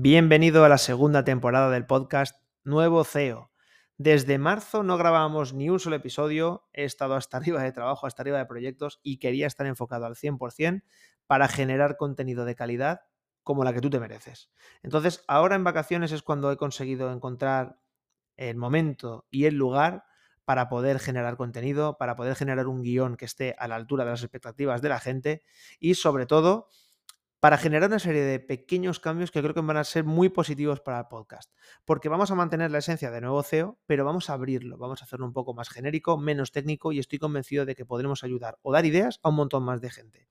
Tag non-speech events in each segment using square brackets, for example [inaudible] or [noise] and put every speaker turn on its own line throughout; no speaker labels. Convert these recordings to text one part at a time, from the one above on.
Bienvenido a la segunda temporada del podcast Nuevo CEO. Desde marzo no grabábamos ni un solo episodio, he estado hasta [laughs] arriba de trabajo, hasta arriba de proyectos y quería estar enfocado al 100% para generar contenido de calidad como la que tú te mereces. Entonces, ahora en vacaciones es cuando he conseguido encontrar el momento y el lugar para poder generar contenido, para poder generar un guion que esté a la altura de las expectativas de la gente y sobre todo para generar una serie de pequeños cambios que creo que van a ser muy positivos para el podcast. Porque vamos a mantener la esencia de nuevo CEO, pero vamos a abrirlo, vamos a hacerlo un poco más genérico, menos técnico y estoy convencido de que podremos ayudar o dar ideas a un montón más de gente.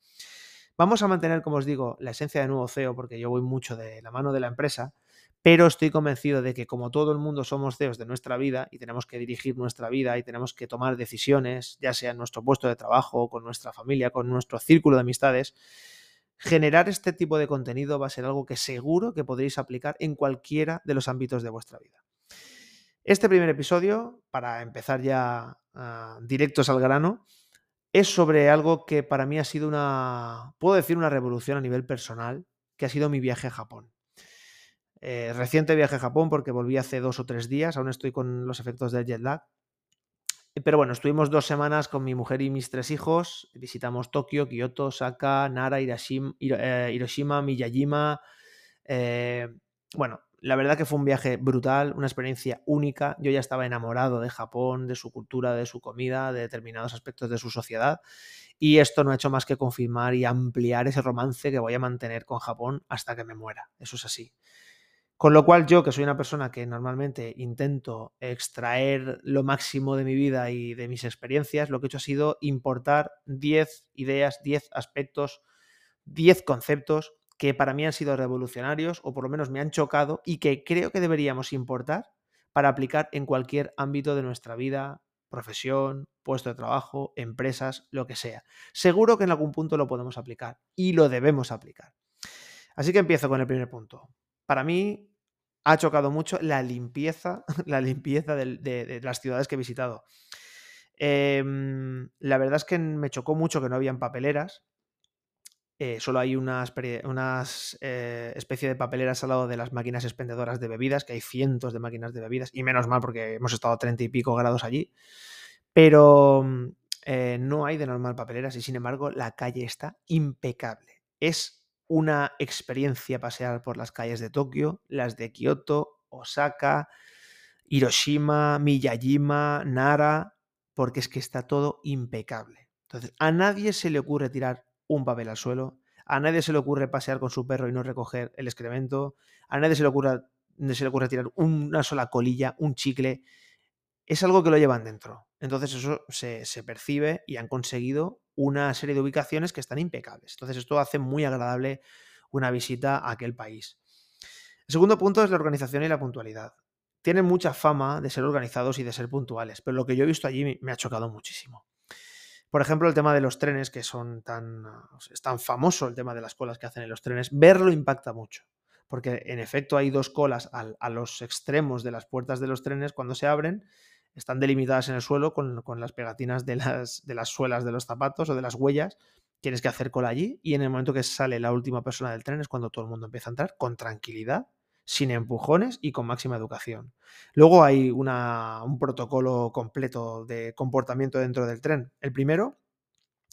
Vamos a mantener, como os digo, la esencia de nuevo CEO porque yo voy mucho de la mano de la empresa, pero estoy convencido de que como todo el mundo somos CEOs de nuestra vida y tenemos que dirigir nuestra vida y tenemos que tomar decisiones, ya sea en nuestro puesto de trabajo, con nuestra familia, con nuestro círculo de amistades, generar este tipo de contenido va a ser algo que seguro que podréis aplicar en cualquiera de los ámbitos de vuestra vida. Este primer episodio, para empezar ya uh, directos al grano, es sobre algo que para mí ha sido una, puedo decir, una revolución a nivel personal, que ha sido mi viaje a Japón. Eh, reciente viaje a Japón porque volví hace dos o tres días, aún estoy con los efectos del jet lag, pero bueno, estuvimos dos semanas con mi mujer y mis tres hijos. Visitamos Tokio, Kioto, Osaka, Nara, Hiroshima, eh, Hiroshima Miyajima. Eh, bueno, la verdad que fue un viaje brutal, una experiencia única. Yo ya estaba enamorado de Japón, de su cultura, de su comida, de determinados aspectos de su sociedad. Y esto no ha hecho más que confirmar y ampliar ese romance que voy a mantener con Japón hasta que me muera. Eso es así. Con lo cual yo, que soy una persona que normalmente intento extraer lo máximo de mi vida y de mis experiencias, lo que he hecho ha sido importar 10 ideas, 10 aspectos, 10 conceptos que para mí han sido revolucionarios o por lo menos me han chocado y que creo que deberíamos importar para aplicar en cualquier ámbito de nuestra vida, profesión, puesto de trabajo, empresas, lo que sea. Seguro que en algún punto lo podemos aplicar y lo debemos aplicar. Así que empiezo con el primer punto para mí ha chocado mucho la limpieza, [laughs] la limpieza de, las ciudades que he visitado. Em, la verdad es que me chocó mucho que no habían papeleras. Eh, solo hay una, eh, especie de papeleras al lado de las máquinas expendedoras de bebidas, que hay cientos de máquinas de bebidas, y menos mal porque hemos estado a 30 y pico grados allí. Pero eh, no hay de normal papeleras y sin embargo la calle está impecable. Es una experiencia pasear por las calles de Tokio, las de Kioto, Osaka, Hiroshima, Miyajima, Nara, porque es que está todo impecable. Entonces, a nadie se le ocurre tirar un papel al suelo, a nadie se le ocurre pasear con su perro y no recoger el excremento, a nadie se le ocurre, se le ocurre tirar una sola colilla, un chicle. Es algo que lo llevan dentro. Entonces eso se, se percibe y han conseguido una serie de ubicaciones que están impecables. Entonces esto hace muy agradable una visita a aquel país. El segundo punto es la organización y la puntualidad. Tienen mucha fama de ser organizados y de ser puntuales, pero lo que yo he visto allí me ha chocado muchísimo. Por ejemplo, el tema de los trenes, que son tan. es tan famoso el tema de las colas que hacen en los trenes, verlo impacta mucho. Porque en efecto hay dos colas a los extremos de las puertas de los trenes cuando se abren están delimitadas en el suelo con, las pegatinas de las, de las suelas de los zapatos o de las huellas. Tienes que hacer cola allí y en el momento que sale la última persona del tren es cuando todo el mundo empieza a entrar con tranquilidad, sin empujones y con máxima educación. Luego hay una, un protocolo completo de comportamiento dentro del tren. El primero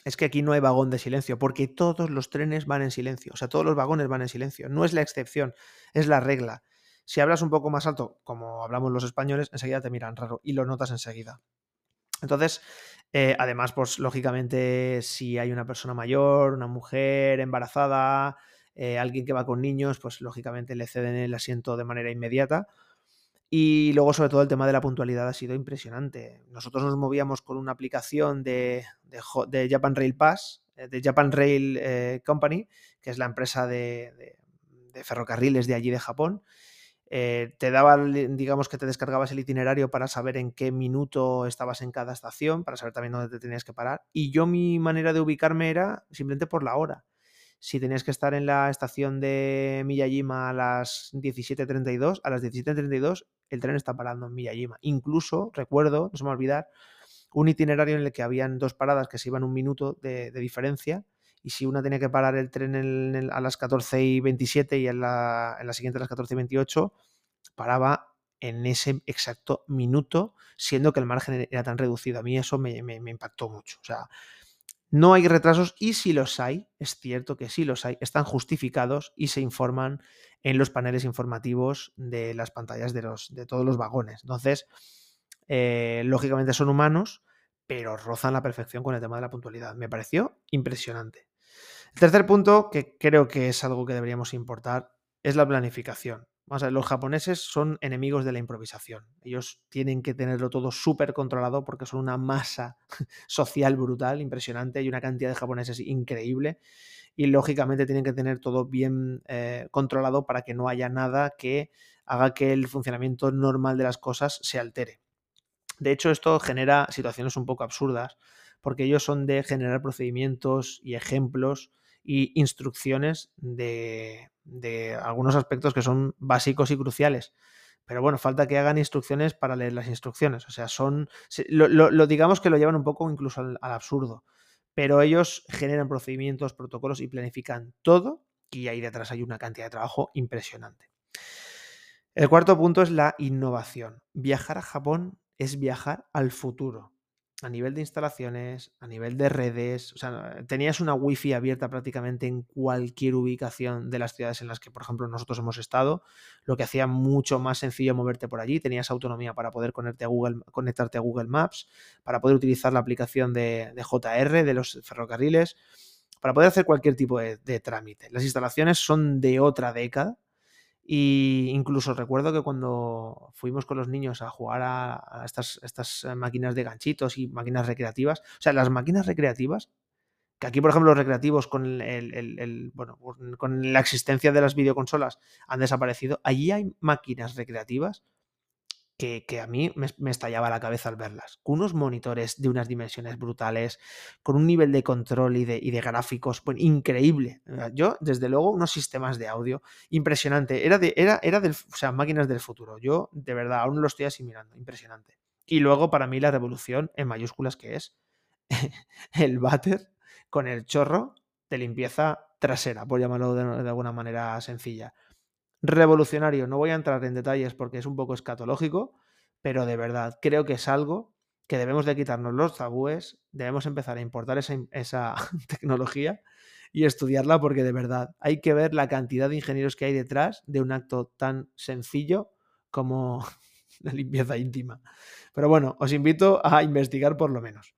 es que aquí no hay vagón de silencio, porque todos los trenes van en silencio, o sea, todos los vagones van en silencio. No es la excepción, es la regla. Si hablas un poco más alto, como hablamos los españoles, enseguida te miran raro y lo notas enseguida. Entonces, eh, además, pues lógicamente, si hay una persona mayor, una mujer embarazada, eh, alguien que va con niños, pues lógicamente le ceden el asiento de manera inmediata. Y luego, sobre todo, el tema de la puntualidad ha sido impresionante. Nosotros nos movíamos con una aplicación de, Japan Rail Pass, eh, de Japan Rail Company, que es la empresa de ferrocarriles de allí de Japón. Eh, te daba, digamos que te descargabas el itinerario para saber en qué minuto estabas en cada estación, para saber también dónde te tenías que parar. Y yo mi manera de ubicarme era simplemente por la hora. Si tenías que estar en la estación de Miyajima a las 17.32, a las 17.32 el tren está parando en Miyajima. Incluso, recuerdo, no se me va a olvidar, un itinerario en el que habían dos paradas que se iban un minuto de diferencia y si una tenía que parar el tren a las 14 y 27 y en la, en la siguiente a las 14 y 28, paraba en ese exacto minuto, siendo que el margen era tan reducido. A mí eso me, impactó mucho. O sea, no hay retrasos y si los hay, es cierto que sí los hay, están justificados y se informan en los paneles informativos de las pantallas de, los, de todos los vagones. Entonces, eh, lógicamente son humanos, pero rozan la perfección con el tema de la puntualidad. Me pareció impresionante. El tercer punto, que creo que es algo que deberíamos importar, es la planificación. Vamos a ver, los japoneses son enemigos de la improvisación. Ellos tienen que tenerlo todo súper controlado porque son una masa [laughs] social brutal, impresionante, y una cantidad de japoneses increíble. Y lógicamente tienen que tener todo bien eh, controlado para que no haya nada que haga que el funcionamiento normal de las cosas se altere. De hecho, esto genera situaciones un poco absurdas, porque ellos son de generar procedimientos y ejemplos y instrucciones de, algunos aspectos que son básicos y cruciales. Pero bueno, falta que hagan instrucciones para leer las instrucciones. O sea, son. Lo, digamos que lo llevan un poco incluso al, absurdo. Pero ellos generan procedimientos, protocolos y planifican todo. Y ahí detrás hay una cantidad de trabajo impresionante. El cuarto punto es la innovación. Viajar a Japón es viajar al futuro a nivel de instalaciones, a nivel de redes, o sea, tenías una wifi abierta prácticamente en cualquier ubicación de las ciudades en las que, por ejemplo, nosotros hemos estado, lo que hacía mucho más sencillo moverte por allí, tenías autonomía para poder conectarte a Google, conectarte a Google Maps, para poder utilizar la aplicación de, JR, de los ferrocarriles, para poder hacer cualquier tipo de trámite. Las instalaciones son de otra década, y incluso recuerdo que cuando fuimos con los niños a jugar a, estas, estas, eh, máquinas de ganchitos y máquinas recreativas, o sea, las máquinas recreativas, que aquí, por ejemplo, los recreativos con, el, bueno, con la existencia de las videoconsolas han desaparecido, allí hay máquinas recreativas que, a mí me, estallaba la cabeza al verlas. Con unos monitores de unas dimensiones brutales, con un nivel de control y de, gráficos pues, increíble. Yo, desde luego, unos sistemas de audio impresionante. Era, de, era, era del, o sea, máquinas del futuro. Yo, de verdad, aún lo estoy asimilando. Impresionante. Y luego, para mí, la revolución en mayúsculas que es [laughs] el váter con el chorro de limpieza trasera, por llamarlo de alguna manera sencilla revolucionario. No voy a entrar en detalles porque es un poco escatológico, pero de verdad creo que es algo que debemos de quitarnos los tabúes, debemos empezar a importar esa, [laughs] tecnología y estudiarla porque de verdad hay que ver la cantidad de ingenieros que hay detrás de un acto tan sencillo como [laughs] la limpieza íntima. Pero bueno, os invito a investigar por lo menos.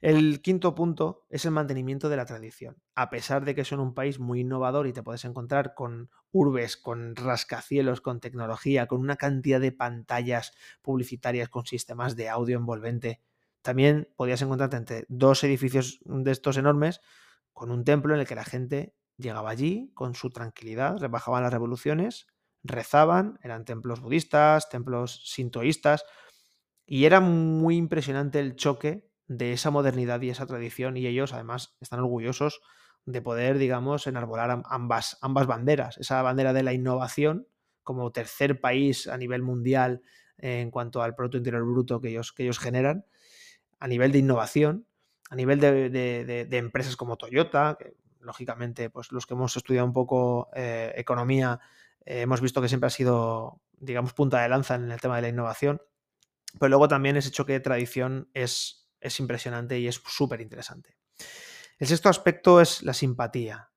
El quinto punto es el mantenimiento de la tradición. A pesar de que son un país muy innovador y te puedes encontrar con urbes, con rascacielos, con tecnología, con una cantidad de pantallas publicitarias con sistemas de audio envolvente, también podías encontrarte entre dos edificios de estos enormes con un templo en el que la gente llegaba allí con su tranquilidad, rebajaban las revoluciones, rezaban, eran templos budistas, templos sintoístas, y era muy impresionante el choque de esa modernidad y esa tradición y ellos además están orgullosos de poder, digamos, enarbolar ambas, ambas banderas, esa bandera de la innovación como tercer país a nivel mundial en cuanto al Producto Interior Bruto que ellos, que ellos generan, a nivel de innovación, a nivel de, empresas como Toyota, que lógicamente pues los que hemos estudiado un poco eh, economía eh, hemos visto que siempre ha sido, digamos, punta de lanza en el tema de la innovación, pero luego también ese choque de tradición es es impresionante y es súper interesante. El sexto aspecto es la simpatía.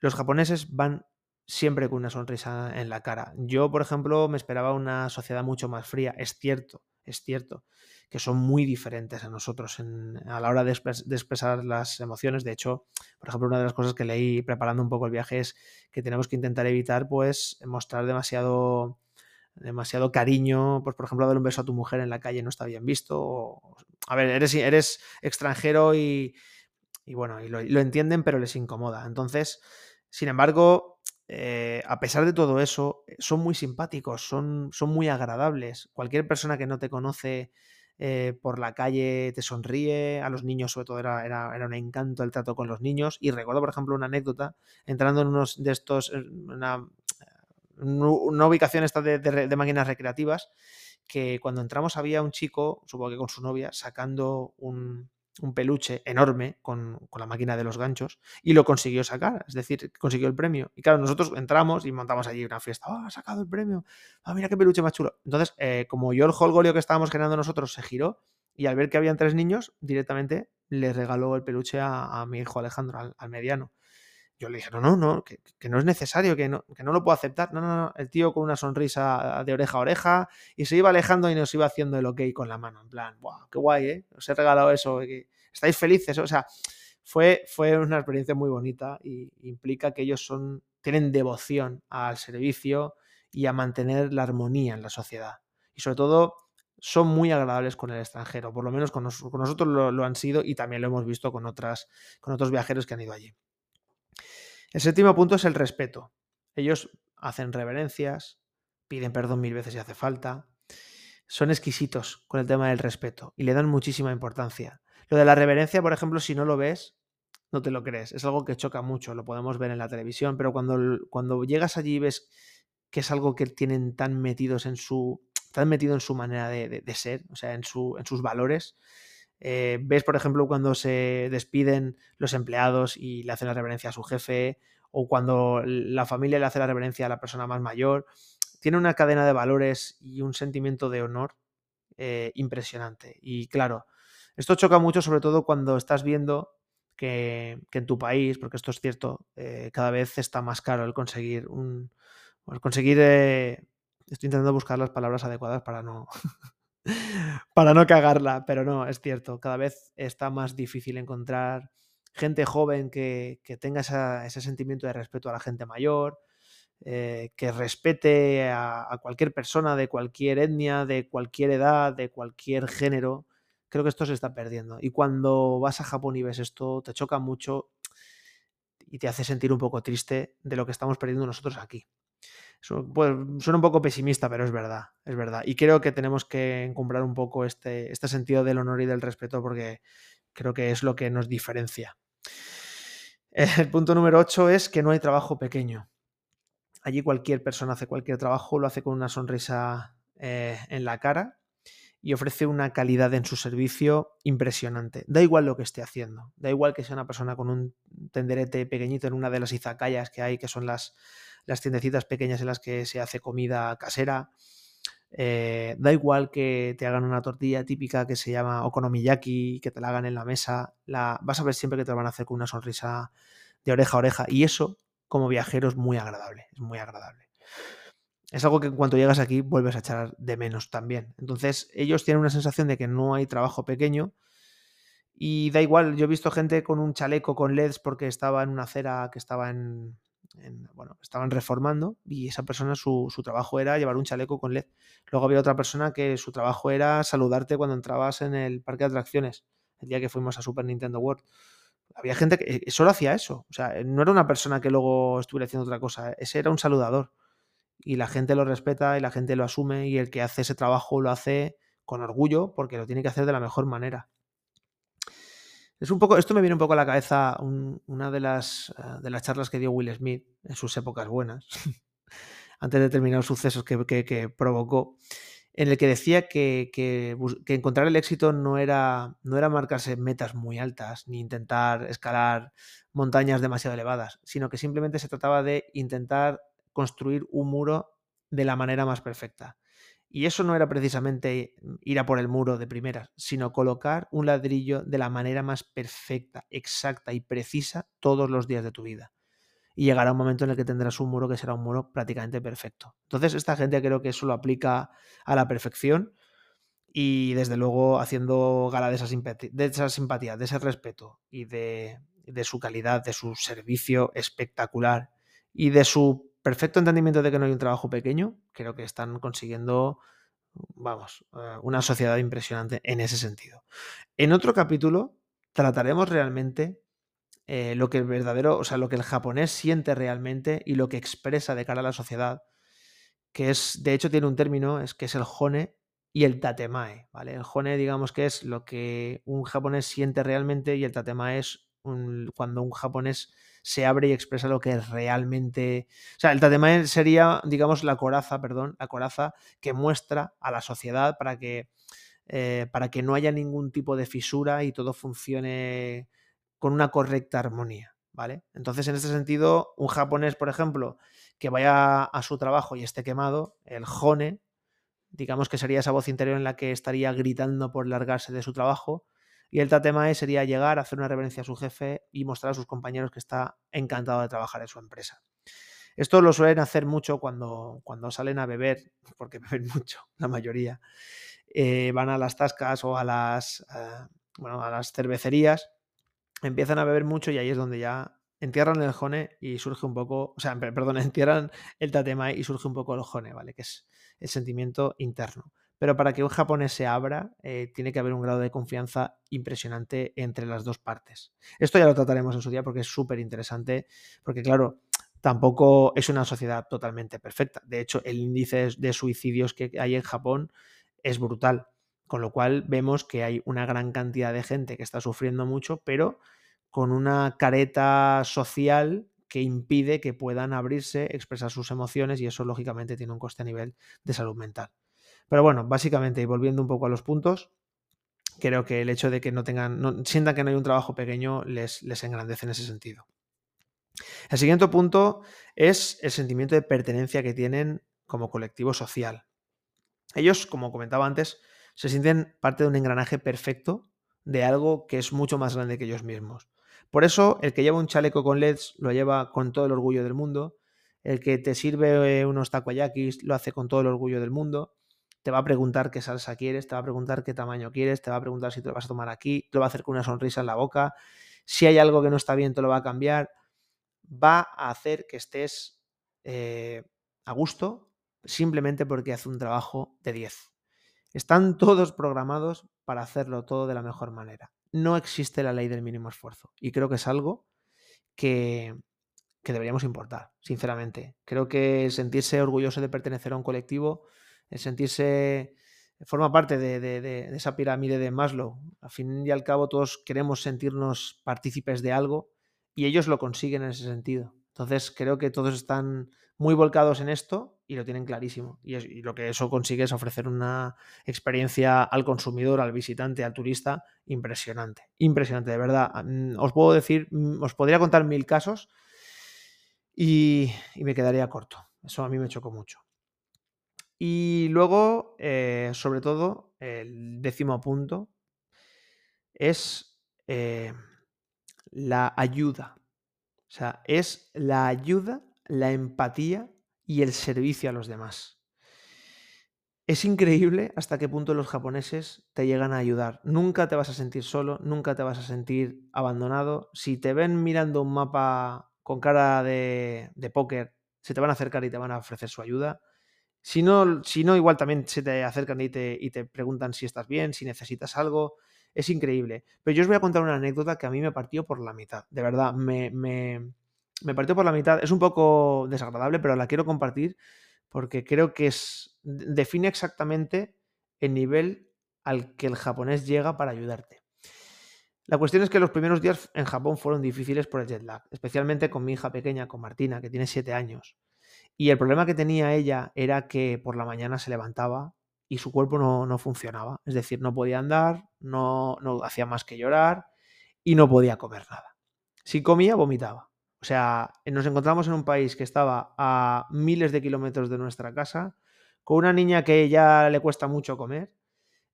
Los japoneses van siempre con una sonrisa en la cara. Yo, por ejemplo, me esperaba una sociedad mucho más fría. Es cierto, es cierto que son muy diferentes a nosotros a la hora de, expresar las emociones. De hecho, por ejemplo, una de las cosas que leí preparando un poco el viaje es que tenemos que intentar evitar, pues, mostrar demasiado demasiado cariño, pues por ejemplo, dar un beso a tu mujer en la calle no está bien visto. A ver, eres, extranjero y, bueno, y lo, entienden, pero les incomoda. Entonces, sin embargo, eh, a pesar de todo eso, son muy simpáticos, son, muy agradables. Cualquier persona que no te conoce eh, por la calle te sonríe, a los niños sobre todo era, un encanto el trato con los niños. Y recuerdo, por ejemplo, una anécdota, entrando en unos de estos, una, ubicación esta de, máquinas recreativas, que cuando entramos había un chico, supongo que con su novia, sacando un, un peluche enorme con, la máquina de los ganchos y lo consiguió sacar, es decir, consiguió el premio. Y claro, nosotros entramos y montamos allí una fiesta, ¡ah, ha sacado el premio! ¡Ah, mira qué peluche más chulo! Entonces, eh, como yo el holgorio que estábamos generando nosotros se giró y al ver que habían tres niños, directamente le regaló el peluche a, mi hijo Alejandro, al mediano. Yo le dije, no, no, no, que, no es necesario, que no, que no lo puedo aceptar. No, no, no. El tío con una sonrisa de oreja a oreja y se iba alejando y nos iba haciendo el ok con la mano. En plan, wow, qué guay, ¿eh? Os he regalado eso. ¿Estáis felices? O sea, fue, fue una experiencia muy bonita y implica que ellos son, tienen devoción al servicio y a mantener la armonía en la sociedad. Y sobre todo, son muy agradables con el extranjero, por lo menos con, nosotros lo, lo, han sido y también lo hemos visto con, otras, con otros viajeros que han ido allí. El séptimo punto es el respeto. Ellos hacen reverencias, piden perdón mil veces si hace falta. Son exquisitos con el tema del respeto y le dan muchísima importancia. Lo de la reverencia, por ejemplo, si no lo ves, no te lo crees. Es algo que choca mucho, lo podemos ver en la televisión, pero cuando, cuando llegas allí y ves que es algo que tienen tan metidos en su, tan metido en su manera de, ser, o sea, en, su, en sus valores, eh, ves, por ejemplo, cuando se despiden los empleados y le hacen la reverencia a su jefe, o cuando la familia le hace la reverencia a la persona más mayor. Tiene una cadena de valores y un sentimiento de honor eh, impresionante. Y claro, esto choca mucho, sobre todo cuando estás viendo que, en tu país, porque esto es cierto, eh, cada vez está más caro el conseguir un. El conseguir. estoy intentando buscar las palabras adecuadas para no. [laughs] [laughs] para no cagarla, pero no, es cierto, cada vez está más difícil encontrar gente joven que, tenga ese sentimiento de respeto a la gente mayor, eh, que respete a, cualquier persona de cualquier etnia, de cualquier edad, de cualquier género. Creo que esto se está perdiendo. Y cuando vas a Japón y ves esto, te choca mucho y te hace sentir un poco triste de lo que estamos perdiendo nosotros aquí. Pues, suena un poco pesimista, pero es verdad, es verdad. Y creo que tenemos que encumbrar un poco este, este sentido del honor y del respeto porque creo que es lo que nos diferencia. El punto número 8 es que no hay trabajo pequeño. Allí cualquier persona hace cualquier trabajo, lo hace con una sonrisa eh, en la cara y ofrece una calidad en su servicio impresionante. Da igual lo que esté haciendo, da igual que sea una persona con un tenderete pequeñito en una de las izakayas que hay, que son las, las tiendecitas pequeñas en las que se hace comida casera. Eh, da igual que te hagan una tortilla típica que se llama okonomiyaki, que te la hagan en la mesa, la, vas a ver siempre que te lo van a hacer con una sonrisa de oreja a oreja. Y eso, como viajero, es muy agradable, es muy agradable. Es algo que en cuanto llegas aquí vuelves a echar de menos también. Entonces, ellos tienen una sensación de que no hay trabajo pequeño. Y da igual, yo he visto gente con un chaleco con LEDs porque estaba en una acera que estaba en, bueno, estaban reformando y esa persona su, trabajo era llevar un chaleco con LED. Luego había otra persona que su trabajo era saludarte cuando entrabas en el parque de atracciones, el día que fuimos a Super Nintendo World. Había gente que eh, solo hacía eso, o sea, no era una persona que luego estuviera haciendo otra cosa, ese era un saludador. Y la gente lo respeta y la gente lo asume y el que hace ese trabajo lo hace con orgullo porque lo tiene que hacer de la mejor manera. Es un poco, esto me viene un poco a la cabeza una de las, eh, de las charlas que dio Will Smith en sus épocas buenas, [laughs] antes de determinados sucesos que, provocó, en el que decía que, que, encontrar el éxito no era, no era marcarse metas muy altas, ni intentar escalar montañas demasiado elevadas, sino que simplemente se trataba de intentar construir un muro de la manera más perfecta. Y eso no era precisamente ir a por el muro de primeras, sino colocar un ladrillo de la manera más perfecta, exacta y precisa todos los días de tu vida. Y llegará un momento en el que tendrás un muro que será un muro prácticamente perfecto. Entonces, esta gente creo que eso lo aplica a la perfección y desde luego haciendo gala de esa, simpatía, de, esa simpatía, de ese respeto y de, de su calidad, de su servicio espectacular y de su perfecto entendimiento de que no hay un trabajo pequeño, creo que están consiguiendo, vamos, eh, una sociedad impresionante en ese sentido. En otro capítulo trataremos realmente eh, lo que el verdadero, o sea, lo que el japonés siente realmente y lo que expresa de cara a la sociedad, que es, de hecho, tiene un término, es que es el hone y el tatemae, ¿vale? El hone, digamos que es lo que un japonés siente realmente y el tatemae es cuando un japonés se abre y expresa lo que es realmente. O sea, el tatemae sería, digamos, la coraza, perdón, la coraza que muestra a la sociedad para que eh, para que no haya ningún tipo de fisura y todo funcione con una correcta armonía, ¿vale? Entonces, en este sentido, un japonés, por ejemplo, que vaya a su trabajo y esté quemado, el jone, digamos que sería esa voz interior en la que estaría gritando por largarse de su trabajo, y el tatemae sería llegar, hacer una reverencia a su jefe y mostrar a sus compañeros que está encantado de trabajar en su empresa. Esto lo suelen hacer mucho cuando, cuando salen a beber, [laughs] porque beben mucho, la mayoría. Eh, van a las tascas o a las, eh, bueno, a las cervecerías, empiezan a beber mucho y ahí es donde ya entierran el jone y surge un poco, o sea, [laughs] perdón, entierran el tatemae y surge un poco el jone, ¿vale? Que es el sentimiento interno. Pero para que un japonés se abra, eh, tiene que haber un grado de confianza impresionante entre las dos partes. Esto ya lo trataremos en su día porque es súper interesante, porque claro, tampoco es una sociedad totalmente perfecta. De hecho, el índice de suicidios que hay en Japón es brutal, con lo cual vemos que hay una gran cantidad de gente que está sufriendo mucho, pero con una careta social que impide que puedan abrirse, expresar sus emociones y eso lógicamente tiene un coste a nivel de salud mental. Pero bueno, básicamente, y volviendo un poco a los puntos, creo que el hecho de que no tengan, sientan que no hay un trabajo pequeño les, les engrandece en ese sentido. El siguiente punto es el sentimiento de pertenencia que tienen como colectivo social. Ellos, como comentaba antes, se sienten parte de un engranaje perfecto de algo que es mucho más grande que ellos mismos. Por eso, el que lleva un chaleco con LEDs lo lleva con todo el orgullo del mundo. El que te sirve unos takoyakis lo hace con todo el orgullo del mundo te va a preguntar qué salsa quieres, te va a preguntar qué tamaño quieres, te va a preguntar si te lo vas a tomar aquí, te lo va a hacer con una sonrisa en la boca, si hay algo que no está bien te lo va a cambiar, va a hacer que estés eh, a gusto simplemente porque hace un trabajo de 10. Están todos programados para hacerlo todo de la mejor manera. No existe la ley del mínimo esfuerzo y creo que es algo que, que deberíamos importar, sinceramente. Creo que sentirse orgulloso de pertenecer a un colectivo el sentirse, forma parte de, esa pirámide de Maslow. Al fin y al cabo todos queremos sentirnos partícipes de algo y ellos lo consiguen en ese sentido. Entonces creo que todos están muy volcados en esto y lo tienen clarísimo. Y, lo que eso consigue es ofrecer una experiencia al consumidor, al visitante, al turista impresionante. Impresionante, de verdad. Mm, os puedo decir, mm, os podría contar mil casos y, y me quedaría corto. Eso a mí me chocó mucho. Y luego, eh, sobre todo, el décimo punto es eh, la ayuda. O sea, es la ayuda, la empatía y el servicio a los demás. Es increíble hasta qué punto los japoneses te llegan a ayudar. Nunca te vas a sentir solo, nunca te vas a sentir abandonado. Si te ven mirando un mapa con cara de, de póker, se te van a acercar y te van a ofrecer su ayuda. Si no, igual también se te acercan y te, y te preguntan si estás bien, si necesitas algo. Es increíble. Pero yo os voy a contar una anécdota que a mí me partió por la mitad. De verdad, me, me, me partió por la mitad. Es un poco desagradable, pero la quiero compartir porque creo que es, define exactamente el nivel al que el japonés llega para ayudarte. La cuestión es que los primeros días en Japón fueron difíciles por el jet lag, especialmente con mi hija pequeña, con Martina, que tiene 7 años. Y el problema que tenía ella era que por la mañana se levantaba y su cuerpo no, funcionaba. Es decir, no podía andar, no, no hacía más que llorar y no podía comer nada. Si comía, vomitaba. O sea, nos encontramos en un país que estaba a miles de kilómetros de nuestra casa, con una niña que ya le cuesta mucho comer,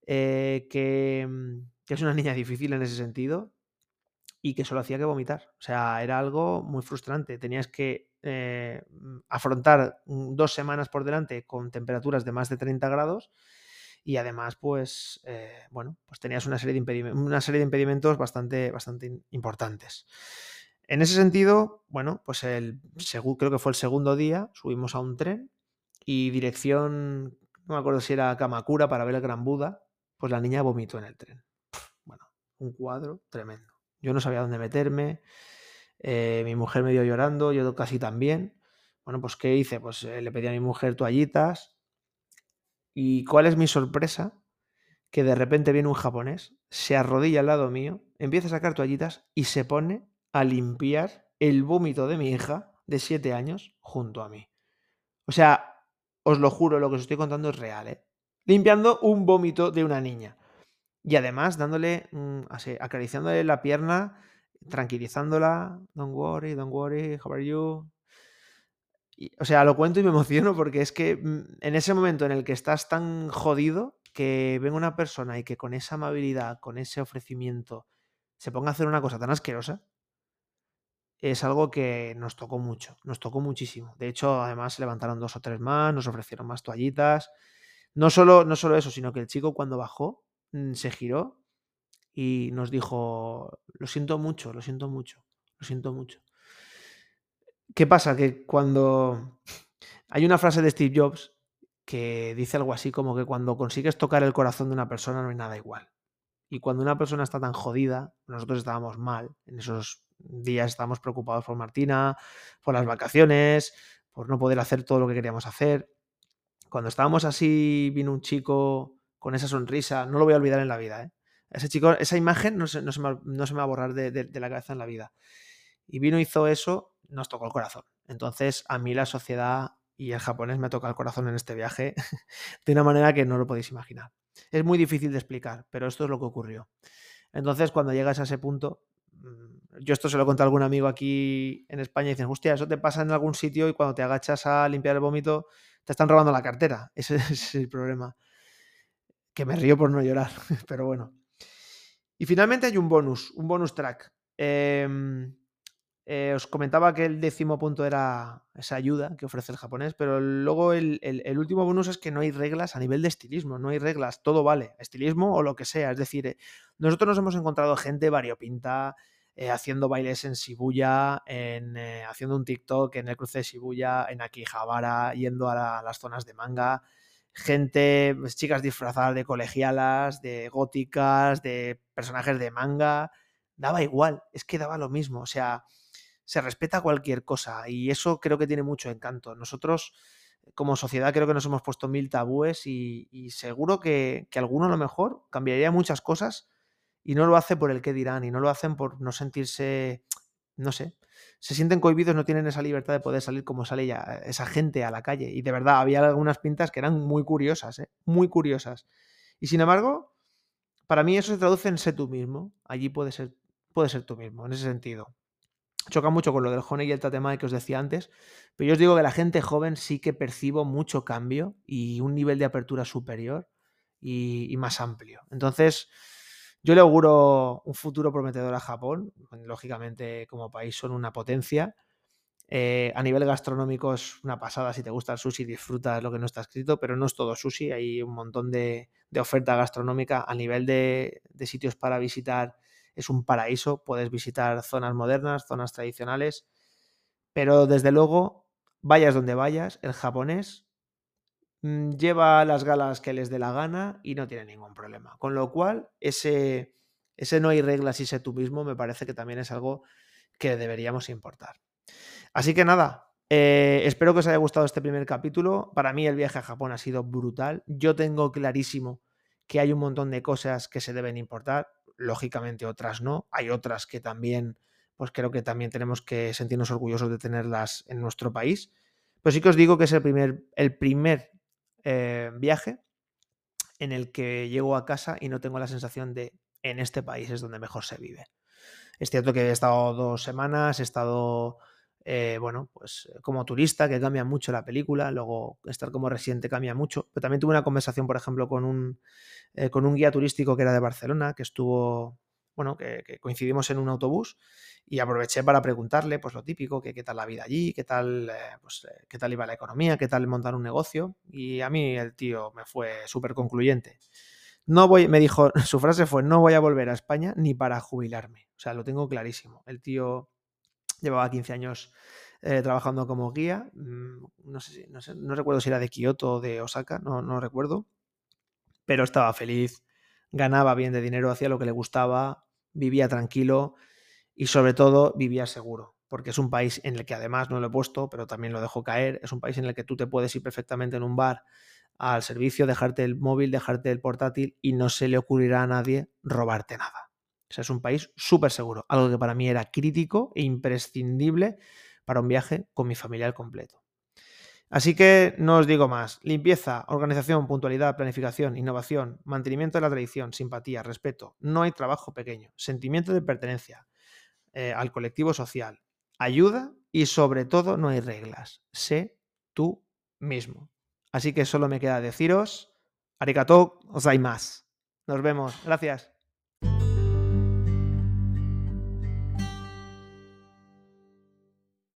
eh, que, que, es una niña difícil en ese sentido, y que solo hacía que vomitar. O sea, era algo muy frustrante. Tenías que eh, mm, afrontar mm, dos semanas por delante con temperaturas de más de 30 grados y además, pues, eh, bueno, pues tenías una serie de, impedimentos bastante, bastante importantes. En ese sentido, bueno, pues el, creo que fue el segundo día, subimos a un tren y dirección, no me acuerdo si era Kamakura para ver el Gran Buda, pues la niña vomitó en el tren. bueno, un cuadro tremendo. Yo no sabía dónde meterme, eh, mi mujer me dio llorando, yo casi también. Bueno, pues ¿qué hice? Pues eh, le pedí a mi mujer toallitas. ¿Y cuál es mi sorpresa? Que de repente viene un japonés, se arrodilla al lado mío, empieza a sacar toallitas y se pone a limpiar el vómito de mi hija de 7 años junto a mí. O sea, os lo juro, lo que os estoy contando es real, ¿eh? Limpiando un vómito de una niña. Y además dándole, mm, así, acariciándole la pierna, tranquilizándola, don't worry, don't worry, how are you? o sea, lo cuento y me [laughs] emociono porque es que mm, en ese momento en el que estás tan jodido, que venga una persona y que con esa amabilidad, con ese ofrecimiento, se ponga a hacer una cosa tan asquerosa, es algo que nos tocó mucho, nos tocó muchísimo. De hecho, además levantaron dos o tres más, nos ofrecieron más toallitas. No solo, no solo eso, sino que el chico cuando bajó se giró y nos dijo, lo siento mucho, lo siento mucho, lo siento mucho. ¿Qué pasa? Que cuando hay una frase de Steve Jobs que dice algo así como que cuando consigues tocar el corazón de una persona no hay nada igual. Y cuando una persona está tan jodida, nosotros estábamos mal, en esos días estábamos preocupados por Martina, por las vacaciones, por no poder hacer todo lo que queríamos hacer. Cuando estábamos así, vino un chico con esa sonrisa, no lo voy a olvidar en la vida. ¿eh? Ese chico, esa imagen no se, no se, me, va a borrar de, la cabeza en la vida. Y vino, hizo eso, nos tocó el corazón. Entonces, a mí la sociedad y el japonés me toca el corazón en este viaje [laughs] de una manera que no lo podéis imaginar. Es muy difícil de explicar, pero esto es lo que ocurrió. Entonces, cuando llegas a ese punto, mm, yo esto se lo conté a algún amigo aquí en España y dicen, hostia, eso te pasa en algún sitio y cuando te agachas a limpiar el vómito, te están robando la cartera. [laughs] Ese es el problema. Que me río por no llorar, [laughs] pero bueno. Y finalmente hay un bonus, un bonus track. Eh, eh, os comentaba que el décimo punto era esa ayuda que ofrece el japonés, pero luego el, último bonus es que no hay reglas a nivel de estilismo, no hay reglas, todo vale, estilismo o lo que sea. Es decir, eh, nosotros nos hemos encontrado gente variopinta eh, haciendo bailes en Shibuya, en, haciendo un TikTok en el cruce de Shibuya, en Akihabara, yendo a, a las zonas de manga, gente, pues, chicas disfrazadas de colegialas, de góticas, de personajes de manga, daba igual, es que daba lo mismo, o sea se respeta cualquier cosa y eso creo que tiene mucho encanto. Nosotros como sociedad creo que nos hemos puesto mil tabúes y, seguro que, alguno a lo mejor cambiaría muchas cosas y no lo hace por el que dirán y no lo hacen por no sentirse, no sé, se sienten cohibidos, no tienen esa libertad de poder salir como sale ya esa gente a la calle. Y de verdad, había algunas pintas que eran muy curiosas, ¿eh? muy curiosas. Y sin embargo, para mí eso se traduce en ser tú mismo. Allí puede ser, puede ser tú mismo, en ese sentido choca mucho con lo del Honey y el Tatemae que os decía antes, pero yo os digo que la gente joven sí que percibo mucho cambio y un nivel de apertura superior y, más amplio. Entonces, yo le auguro un futuro prometedor a Japón. Lógicamente, como país son una potencia. Eh, a nivel gastronómico es una pasada. Si te gusta el sushi, disfrutas lo que no está escrito, pero no es todo sushi. Hay un montón de, oferta gastronómica a nivel de, sitios para visitar es un paraíso, puedes visitar zonas modernas, zonas tradicionales, pero desde luego, vayas donde vayas, el japonés lleva las galas que les dé la gana y no tiene ningún problema. Con lo cual, ese, ese no hay reglas y sé tú mismo me parece que también es algo que deberíamos importar. Así que nada, eh, espero que os haya gustado este primer capítulo. Para mí el viaje a Japón ha sido brutal. Yo tengo clarísimo que hay un montón de cosas que se deben importar lógicamente otras no. Hay otras que también, pues creo que también tenemos que sentirnos orgullosos de tenerlas en nuestro país. Pero sí que os digo que es el primer, el primer eh, viaje en el que llego a casa y no tengo la sensación de en este país es donde mejor se vive. Es cierto que he estado dos semanas, he estado, eh, bueno, pues como turista, que cambia mucho la película, luego estar como residente cambia mucho, pero también tuve una conversación, por ejemplo, con un, eh, con un guía turístico que era de Barcelona, que estuvo, bueno, que, coincidimos en un autobús y aproveché para preguntarle, pues lo típico, que qué tal la vida allí, qué tal, eh, pues, eh, qué tal iba la economía, qué tal montar un negocio. Y a mí el tío me fue súper concluyente. No voy, me dijo, [laughs] su frase fue, no voy a volver a España ni para jubilarme. O sea, lo tengo clarísimo. El tío llevaba 15 años trabajando como guía. Mm, no sé, no no recuerdo si era de Kioto o de Osaka, no, no recuerdo pero estaba feliz, ganaba bien de dinero, hacía lo que le gustaba, vivía tranquilo y sobre todo vivía seguro, porque es un país en el que además no lo he puesto, pero también lo dejo caer, es un país en el que tú te puedes ir perfectamente en un bar al servicio, dejarte el móvil, dejarte el portátil y no se le ocurrirá a nadie robarte nada. O es un país súper seguro, algo que para mí era crítico e imprescindible para un viaje con mi familia al completo. Así que no os digo más. Limpieza, organización, puntualidad, planificación, innovación, mantenimiento de la tradición, simpatía, respeto. No hay trabajo pequeño. Sentimiento de pertenencia eh, al colectivo social. Ayuda y sobre todo no hay reglas. Sé tú mismo. Así que solo me queda deciros, arigato más. Nos vemos. Gracias.